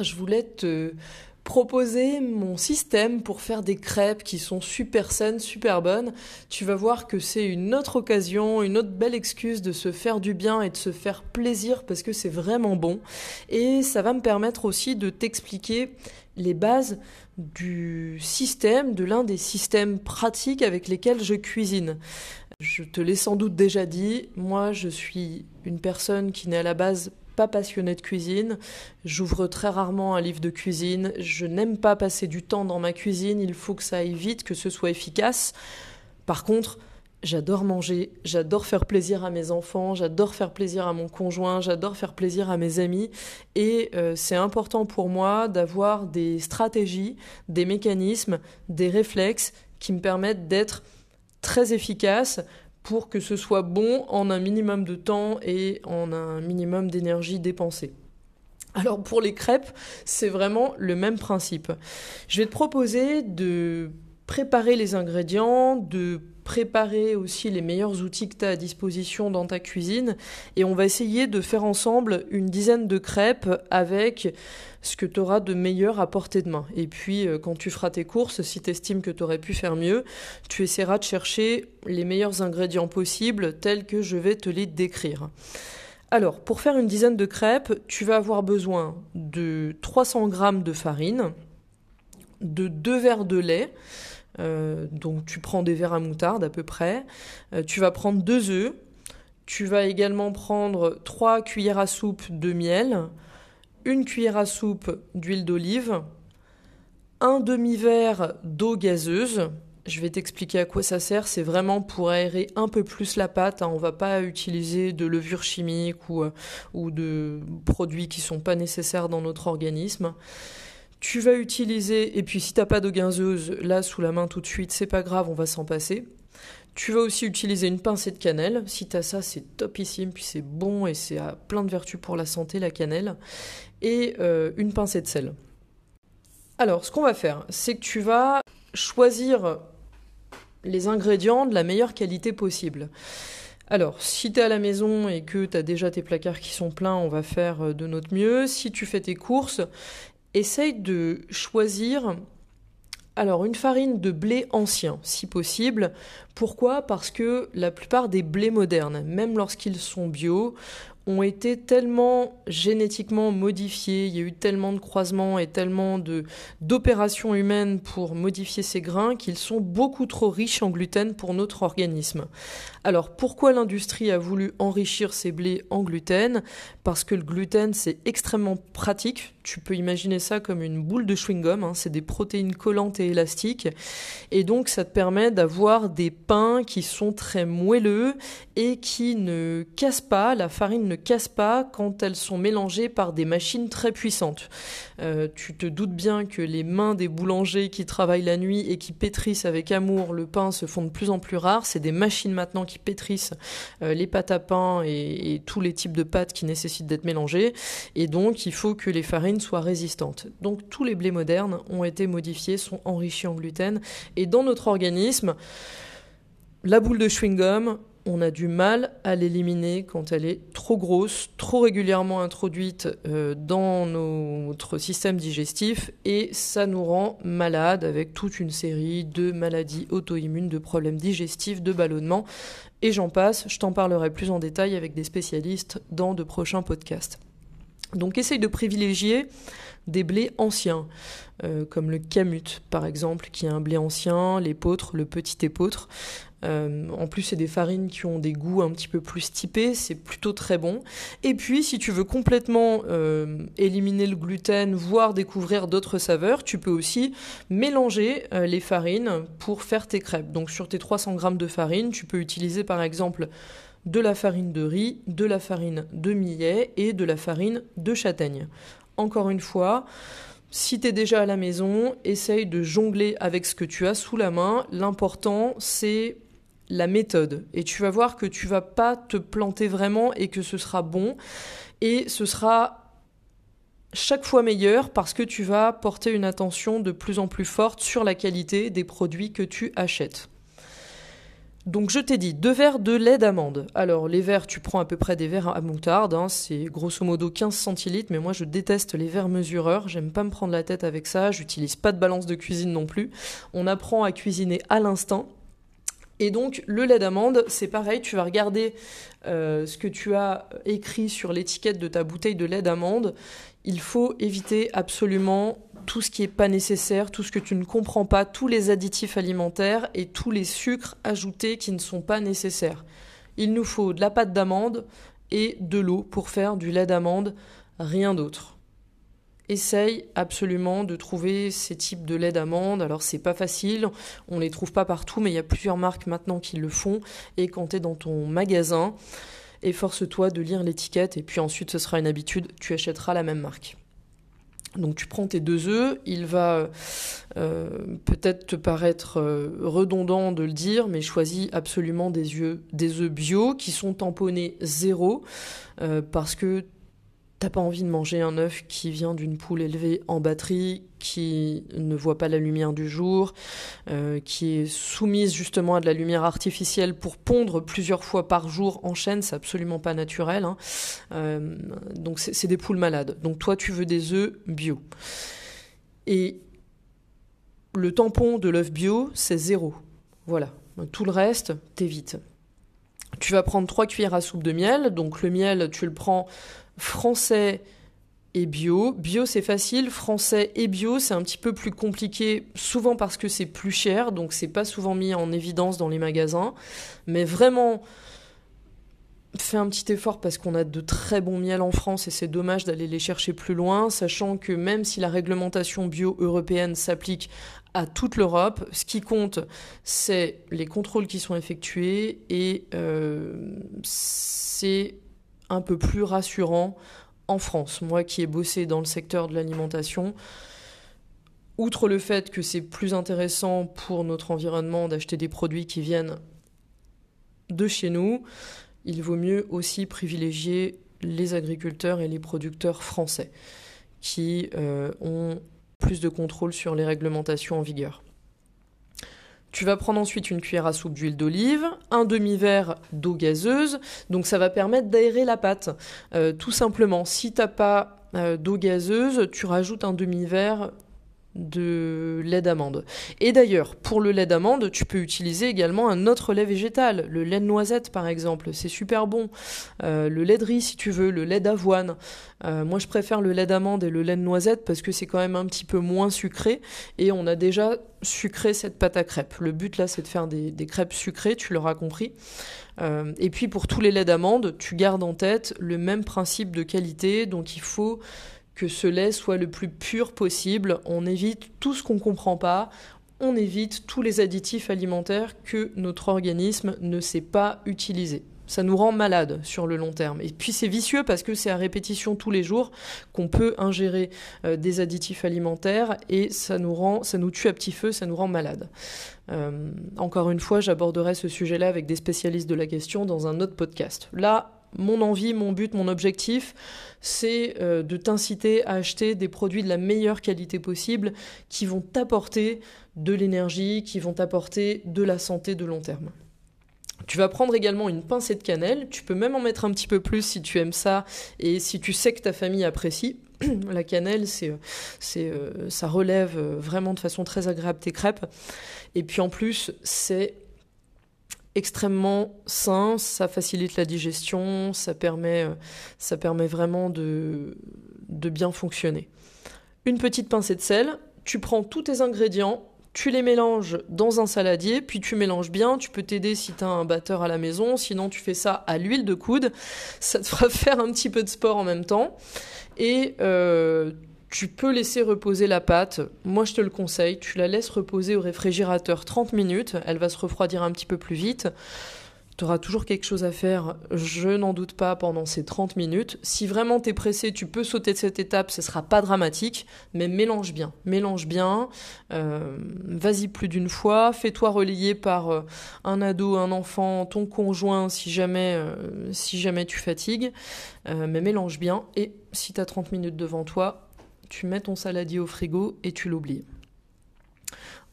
Je voulais te proposer mon système pour faire des crêpes qui sont super saines, super bonnes. Tu vas voir que c'est une autre occasion, une autre belle excuse de se faire du bien et de se faire plaisir parce que c'est vraiment bon. Et ça va me permettre aussi de t'expliquer les bases du système, de l'un des systèmes pratiques avec lesquels je cuisine. Je te l'ai sans doute déjà dit, moi je suis une personne qui n'est à la base pas passionnée de cuisine. J'ouvre très rarement un livre de cuisine. Je n'aime pas passer du temps dans ma cuisine. Il faut que ça aille vite, que ce soit efficace. Par contre, J'adore manger, j'adore faire plaisir à mes enfants, j'adore faire plaisir à mon conjoint, j'adore faire plaisir à mes amis. Et euh, c'est important pour moi d'avoir des stratégies, des mécanismes, des réflexes qui me permettent d'être très efficace pour que ce soit bon en un minimum de temps et en un minimum d'énergie dépensée. Alors pour les crêpes, c'est vraiment le même principe. Je vais te proposer de préparer les ingrédients, de préparer aussi les meilleurs outils que tu as à disposition dans ta cuisine et on va essayer de faire ensemble une dizaine de crêpes avec ce que tu auras de meilleur à portée de main. Et puis euh, quand tu feras tes courses, si tu estimes que tu aurais pu faire mieux, tu essaieras de chercher les meilleurs ingrédients possibles tels que je vais te les décrire. Alors, pour faire une dizaine de crêpes, tu vas avoir besoin de 300 g de farine, de 2 verres de lait, euh, donc tu prends des verres à moutarde à peu près. Euh, tu vas prendre deux œufs. Tu vas également prendre trois cuillères à soupe de miel, une cuillère à soupe d'huile d'olive, un demi-verre d'eau gazeuse. Je vais t'expliquer à quoi ça sert. C'est vraiment pour aérer un peu plus la pâte. Hein. On va pas utiliser de levure chimique ou, euh, ou de produits qui sont pas nécessaires dans notre organisme. Tu vas utiliser, et puis si t'as pas de gazeuse là sous la main tout de suite, c'est pas grave, on va s'en passer. Tu vas aussi utiliser une pincée de cannelle. Si t'as ça, c'est topissime, puis c'est bon et c'est à plein de vertus pour la santé, la cannelle. Et euh, une pincée de sel. Alors, ce qu'on va faire, c'est que tu vas choisir les ingrédients de la meilleure qualité possible. Alors, si tu es à la maison et que tu as déjà tes placards qui sont pleins, on va faire euh, de notre mieux. Si tu fais tes courses, essaye de choisir alors une farine de blé ancien, si possible. Pourquoi? Parce que la plupart des blés modernes, même lorsqu'ils sont bio, ont été tellement génétiquement modifiés, il y a eu tellement de croisements et tellement d'opérations humaines pour modifier ces grains qu'ils sont beaucoup trop riches en gluten pour notre organisme. Alors pourquoi l'industrie a voulu enrichir ces blés en gluten? Parce que le gluten c'est extrêmement pratique. Tu peux imaginer ça comme une boule de chewing-gum. Hein. C'est des protéines collantes et élastiques. Et donc ça te permet d'avoir des pains qui sont très moelleux et qui ne cassent pas. La farine ne casse pas quand elles sont mélangées par des machines très puissantes. Euh, tu te doutes bien que les mains des boulangers qui travaillent la nuit et qui pétrissent avec amour le pain se font de plus en plus rares. C'est des machines maintenant qui pétrissent euh, les pâtes à pain et, et, tous les types de pâtes qui nécessitent d'être mélangées. Et donc, il faut que les farines soient résistantes. Donc, tous les blés modernes ont été modifiés, sont enrichis en gluten. Et dans notre organisme, la boule de chewing-gum, on a du mal à l'éliminer quand elle est trop grosse, trop régulièrement introduite euh, dans notre système digestif et ça nous rend malade avec toute une série de maladies auto-immunes, de problèmes digestifs, de ballonnements et j'en passe. Je t'en parlerai plus en détail avec des spécialistes dans de prochains podcasts. Donc essaye de privilégier des blés anciens, euh, comme le camut par exemple, qui est un blé ancien, l'épeautre, le petit épeautre. Euh, en plus, c'est des farines qui ont des goûts un petit peu plus typés, c'est plutôt très bon. Et puis, si tu veux complètement euh, éliminer le gluten, voire découvrir d'autres saveurs, tu peux aussi mélanger euh, les farines pour faire tes crêpes. Donc, sur tes 300 g de farine, tu peux utiliser par exemple de la farine de riz, de la farine de millet et de la farine de châtaigne. Encore une fois, si tu es déjà à la maison, essaye de jongler avec ce que tu as sous la main. L'important, c'est la méthode et tu vas voir que tu vas pas te planter vraiment et que ce sera bon et ce sera chaque fois meilleur parce que tu vas porter une attention de plus en plus forte sur la qualité des produits que tu achètes. Donc je t'ai dit deux verres de lait d'amande. Alors les verres, tu prends à peu près des verres à moutarde, hein, c'est grosso modo 15 centilitres, mais moi je déteste les verres mesureurs, j'aime pas me prendre la tête avec ça, j'utilise pas de balance de cuisine non plus. On apprend à cuisiner à l'instant. Et donc le lait d'amande, c'est pareil, tu vas regarder euh, ce que tu as écrit sur l'étiquette de ta bouteille de lait d'amande. Il faut éviter absolument tout ce qui n'est pas nécessaire, tout ce que tu ne comprends pas, tous les additifs alimentaires et tous les sucres ajoutés qui ne sont pas nécessaires. Il nous faut de la pâte d'amande et de l'eau pour faire du lait d'amande, rien d'autre. Essaye absolument de trouver ces types de lait d'amande. Alors c'est pas facile, on les trouve pas partout, mais il y a plusieurs marques maintenant qui le font. Et quand tu es dans ton magasin, efforce-toi de lire l'étiquette et puis ensuite ce sera une habitude, tu achèteras la même marque. Donc tu prends tes deux œufs, il va euh, peut-être te paraître euh, redondant de le dire, mais choisis absolument des œufs, bio qui sont tamponnés zéro, euh, parce que T'as pas envie de manger un œuf qui vient d'une poule élevée en batterie, qui ne voit pas la lumière du jour, euh, qui est soumise justement à de la lumière artificielle pour pondre plusieurs fois par jour en chaîne, c'est absolument pas naturel. Hein. Euh, donc c'est des poules malades. Donc toi tu veux des œufs bio. Et le tampon de l'œuf bio, c'est zéro. Voilà. Tout le reste, t'évites. Tu vas prendre trois cuillères à soupe de miel. Donc le miel, tu le prends français et bio. Bio, c'est facile. Français et bio, c'est un petit peu plus compliqué, souvent parce que c'est plus cher, donc c'est pas souvent mis en évidence dans les magasins. Mais vraiment, fais un petit effort parce qu'on a de très bons miels en France et c'est dommage d'aller les chercher plus loin, sachant que même si la réglementation bio européenne s'applique à toute l'Europe, ce qui compte, c'est les contrôles qui sont effectués et euh, c'est un peu plus rassurant en France. Moi qui ai bossé dans le secteur de l'alimentation, outre le fait que c'est plus intéressant pour notre environnement d'acheter des produits qui viennent de chez nous, il vaut mieux aussi privilégier les agriculteurs et les producteurs français qui euh, ont plus de contrôle sur les réglementations en vigueur. Tu vas prendre ensuite une cuillère à soupe d'huile d'olive, un demi-verre d'eau gazeuse, donc ça va permettre d'aérer la pâte. Euh, tout simplement, si t'as pas euh, d'eau gazeuse, tu rajoutes un demi-verre de lait d'amande. Et d'ailleurs, pour le lait d'amande, tu peux utiliser également un autre lait végétal, le lait de noisette par exemple, c'est super bon. Euh, le lait de riz si tu veux, le lait d'avoine. Euh, moi je préfère le lait d'amande et le lait de noisette parce que c'est quand même un petit peu moins sucré et on a déjà sucré cette pâte à crêpes. Le but là c'est de faire des, crêpes sucrées, tu l'auras compris. Euh, et puis pour tous les laits d'amande, tu gardes en tête le même principe de qualité, donc il faut que ce lait soit le plus pur possible. On évite tout ce qu'on ne comprend pas. On évite tous les additifs alimentaires que notre organisme ne sait pas utiliser. Ça nous rend malade sur le long terme. Et puis c'est vicieux parce que c'est à répétition tous les jours qu'on peut ingérer euh, des additifs alimentaires et ça nous rend, ça nous tue à petit feu, ça nous rend malade. Euh, encore une fois, j'aborderai ce sujet-là avec des spécialistes de la question dans un autre podcast. Là, mon envie, mon but, mon objectif, c'est euh, de t'inciter à acheter des produits de la meilleure qualité possible qui vont t'apporter de l'énergie, qui vont t'apporter de la santé de long terme. Tu vas prendre également une pincée de cannelle, tu peux même en mettre un petit peu plus si tu aimes ça et si tu sais que ta famille apprécie. La cannelle, c'est, euh, ça relève euh, vraiment de façon très agréable tes crêpes. Et puis en plus, c'est extrêmement sain, ça facilite la digestion, ça permet, euh, ça permet vraiment de, bien fonctionner. Une petite pincée de sel, tu prends tous tes ingrédients, tu les mélanges dans un saladier, puis tu mélanges bien. Tu peux t'aider si tu as un batteur à la maison, sinon tu fais ça à l'huile de coude. Ça te fera faire un petit peu de sport en même temps. Et euh, tu peux laisser reposer la pâte. Moi, je te le conseille. Tu la laisses reposer au réfrigérateur 30 minutes. Elle va se refroidir un petit peu plus vite. Tu auras toujours quelque chose à faire, je n'en doute pas, pendant ces 30 minutes. Si vraiment tu es pressé, tu peux sauter de cette étape, ce sera pas dramatique, mais mélange bien. Mélange bien. Euh, vas-y plus d'une fois. Fais-toi relayer par euh, un ado, un enfant, ton conjoint, si jamais, euh, si jamais tu fatigues. mais mélange bien. Et si tu as 30 minutes devant toi, tu mets ton saladier au frigo et tu l'oublies.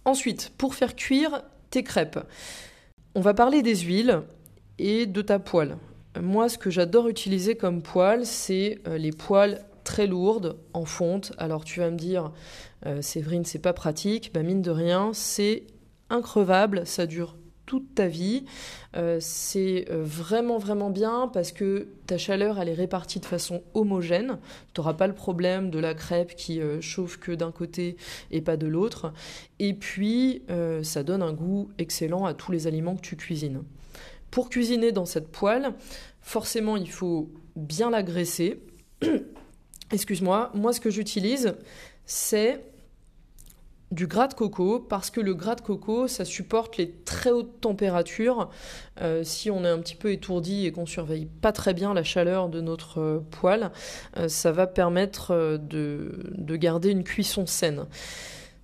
Ensuite, pour faire cuire tes crêpes, on va parler des huiles et de ta poêle. Moi, ce que j'adore utiliser comme poêle, c'est euh, les poêles très lourdes en fonte. Alors tu vas me dire, euh, Séverine, c'est pas pratique. Bah, mine de rien, c'est increvable, ça dure toute ta vie. Euh, c'est vraiment vraiment bien parce que ta chaleur elle est répartie de façon homogène. Tu n'auras pas le problème de la crêpe qui chauffe que d'un côté et pas de l'autre. Et puis ça donne un goût excellent à tous les aliments que tu cuisines. Pour cuisiner dans cette poêle, forcément, il faut bien la graisser. Excuse-moi, moi ce que j'utilise, c'est du gras de coco parce que le gras de coco ça supporte les très hautes températures euh, si on est un petit peu étourdi et qu'on surveille pas très bien la chaleur de notre euh, poêle euh, ça va permettre de, de, garder une cuisson saine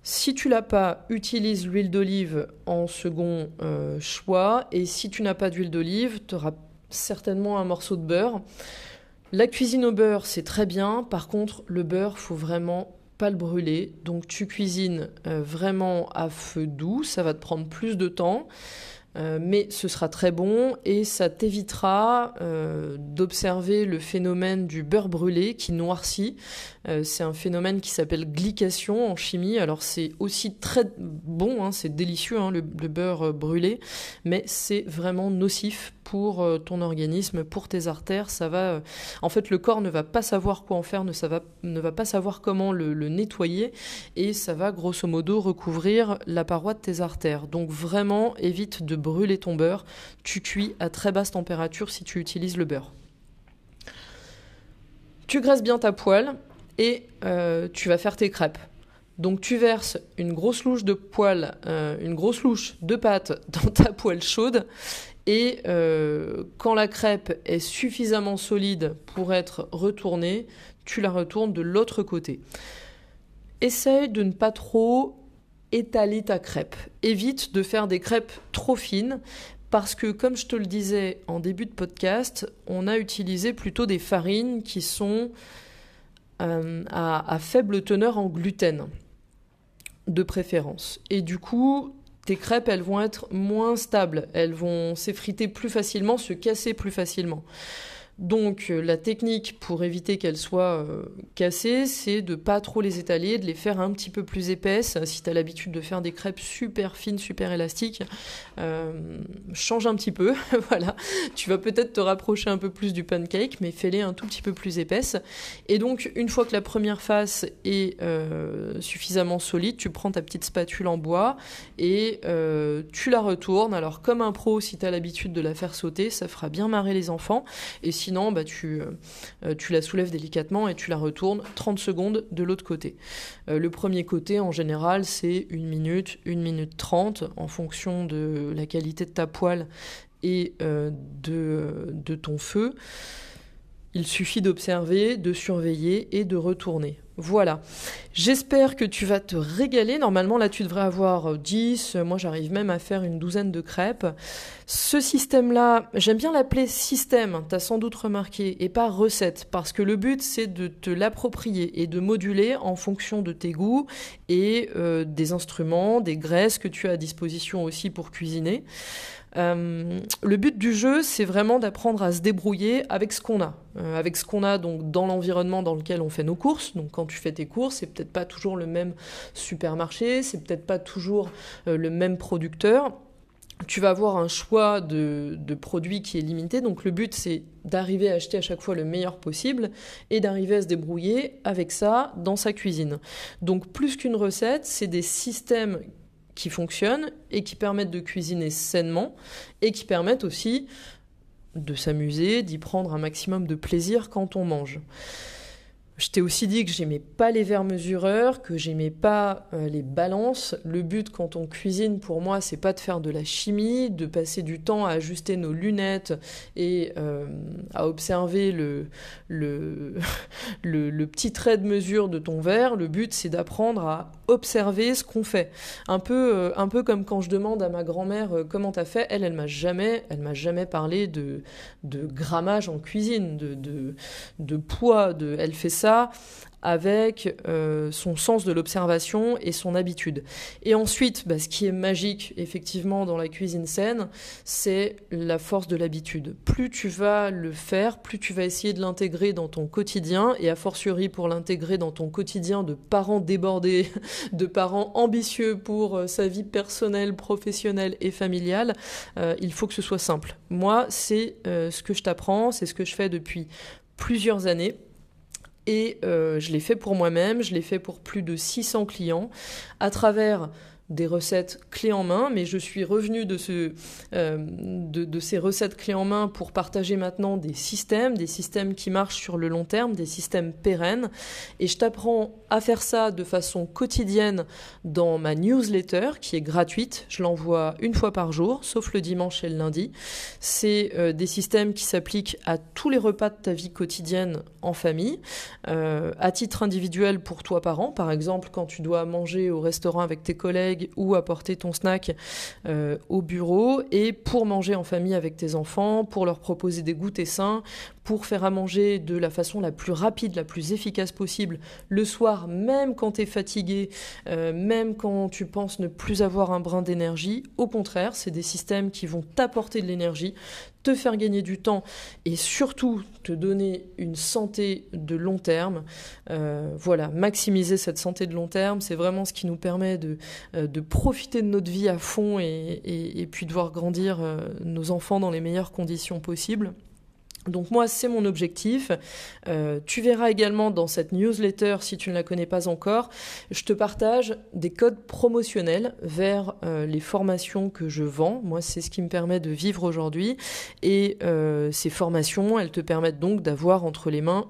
si tu l'as pas, utilise l'huile d'olive en second choix. Et si tu n'as pas d'huile d'olive, tu auras certainement un morceau de beurre. La cuisine au beurre, c'est très bien. Par contre, le beurre, faut vraiment pas le brûler. Donc tu cuisines euh, vraiment à feu doux. Ça va te prendre plus de temps. Euh, mais ce sera très bon et ça t'évitera euh, d'observer le phénomène du beurre brûlé qui noircit. Euh, c'est un phénomène qui s'appelle glycation en chimie. Alors c'est aussi très bon, hein, c'est délicieux hein, le, beurre brûlé, mais c'est vraiment nocif pour ton organisme, pour tes artères. Ça va, en fait, le corps ne va pas savoir quoi en faire, ne, ça va, ne va pas savoir comment le, le nettoyer et ça va grosso modo recouvrir la paroi de tes artères. Donc vraiment évite de brûler ton beurre. Tu cuis à très basse température si tu utilises le beurre. Tu graisses bien ta poêle et euh, tu vas faire tes crêpes. Donc tu verses une grosse louche de poêle, euh, une grosse louche de pâte dans ta poêle chaude et euh, quand la crêpe est suffisamment solide pour être retournée, tu la retournes de l'autre côté. Essaye de ne pas trop étaler ta crêpe. Évite de faire des crêpes trop fines parce que, comme je te le disais en début de podcast, on a utilisé plutôt des farines qui sont euh, à, faible teneur en gluten, de préférence. Et du coup, tes crêpes, elles vont être moins stables, elles vont s'effriter plus facilement, se casser plus facilement. Donc euh, la technique pour éviter qu'elles soient euh, cassées, c'est de pas trop les étaler, de les faire un petit peu plus épaisses. Si tu as l'habitude de faire des crêpes super fines, super élastiques, euh, change un petit peu. voilà, tu vas peut-être te rapprocher un peu plus du pancake, mais fais-les un tout petit peu plus épaisses. Et donc une fois que la première face est suffisamment solide, tu prends ta petite spatule en bois et tu la retournes. Alors comme un pro, si tu as l'habitude de la faire sauter, ça fera bien marrer les enfants. Et sinon, bah, tu, euh, tu la soulèves délicatement et tu la retournes 30 secondes de l'autre côté. Euh, le premier côté, en général, c'est une minute, une minute 30, en fonction de la qualité de ta poêle et euh, de ton feu. Il suffit d'observer, de surveiller et de retourner. Voilà. J'espère que tu vas te régaler. Normalement, là, tu devrais avoir 10. Moi, j'arrive même à faire une douzaine de crêpes. Ce système-là, j'aime bien l'appeler système, tu as sans doute remarqué, et pas recette, parce que le but, c'est de te l'approprier et de moduler en fonction de tes goûts et euh, des instruments, des graisses que tu as à disposition aussi pour cuisiner. Euh, le but du jeu, c'est vraiment d'apprendre à se débrouiller avec ce qu'on a, euh, avec ce qu'on a donc dans l'environnement dans lequel on fait nos courses. Tu fais tes courses, c'est peut-être pas toujours le même supermarché, c'est peut-être pas toujours euh, le même producteur. Tu vas avoir un choix de, de, produits qui est limité, donc le but c'est d'arriver à acheter à chaque fois le meilleur possible et d'arriver à se débrouiller avec ça dans sa cuisine. Donc plus qu'une recette, c'est des systèmes qui fonctionnent et qui permettent de cuisiner sainement et qui permettent aussi de s'amuser, d'y prendre un maximum de plaisir quand on mange. Je t'ai aussi dit que j'aimais pas les verres mesureurs, que j'aimais pas euh, les balances. Le but quand on cuisine pour moi, c'est pas de faire de la chimie, de passer du temps à ajuster nos lunettes et euh, à observer le, le, le, petit trait de mesure de ton verre. Le but c'est d'apprendre à observer ce qu'on fait. Un peu, euh, un peu comme quand je demande à ma grand-mère comment t'as fait? Elle, elle m'a jamais, elle m'a jamais parlé de, de grammage en cuisine, de, de, de poids. De, elle fait ça avec euh, son sens de l'observation et son habitude. Et ensuite, bah, ce qui est magique effectivement dans la cuisine saine, c'est la force de l'habitude. Plus tu vas le faire, plus tu vas essayer de l'intégrer dans ton quotidien, et a fortiori pour l'intégrer dans ton quotidien de parents débordés, de parents ambitieux pour euh, sa vie personnelle, professionnelle et familiale, euh, il faut que ce soit simple. Moi, c'est ce que je t'apprends, c'est ce que je fais depuis plusieurs années. Et euh, je l'ai fait pour moi-même, je l'ai fait pour plus de 600 clients. À travers des recettes clés en main, mais je suis revenu de, ce, euh, de, ces recettes clés en main pour partager maintenant des systèmes, des systèmes qui marchent sur le long terme, des systèmes pérennes. Et je t'apprends à faire ça de façon quotidienne dans ma newsletter qui est gratuite. Je l'envoie une fois par jour, sauf le dimanche et le lundi. C'est euh, des systèmes qui s'appliquent à tous les repas de ta vie quotidienne en famille, euh, à titre individuel pour toi parent. Par exemple, quand tu dois manger au restaurant avec tes collègues, ou apporter ton snack euh, au bureau et pour manger en famille avec tes enfants, pour leur proposer des goûters sains, pour faire à manger de la façon la plus rapide, la plus efficace possible le soir, même quand tu es fatigué, euh, même quand tu penses ne plus avoir un brin d'énergie. Au contraire, c'est des systèmes qui vont t'apporter de l'énergie, te faire gagner du temps et surtout te donner une santé de long terme. Euh, voilà, maximiser cette santé de long terme, c'est vraiment ce qui nous permet de, euh, profiter de notre vie à fond et, et, puis de voir grandir nos enfants dans les meilleures conditions possibles. Donc moi, c'est mon objectif. Euh, tu verras également dans cette newsletter, si tu ne la connais pas encore, je te partage des codes promotionnels vers euh, les formations que je vends. Moi, c'est ce qui me permet de vivre aujourd'hui. Et euh, ces formations, elles te permettent donc d'avoir entre les mains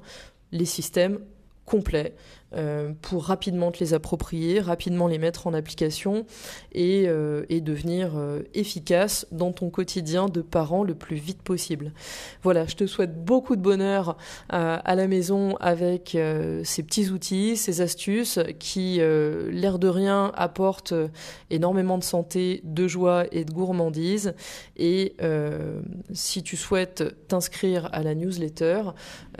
les systèmes complets euh, pour rapidement te les approprier, rapidement les mettre en application et, euh, devenir euh, efficace dans ton quotidien de parent le plus vite possible. Voilà, je te souhaite beaucoup de bonheur à la maison avec ces petits outils, ces astuces qui, l'air de rien, apportent énormément de santé, de joie et de gourmandise. Et si tu souhaites t'inscrire à la newsletter,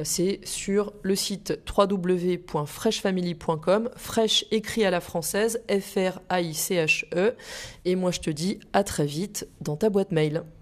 c'est sur le site www.fresh freshfamily.com, fraîche écrit à la française, F-R-A-I-C-H-E. Et moi je te dis à très vite dans ta boîte mail.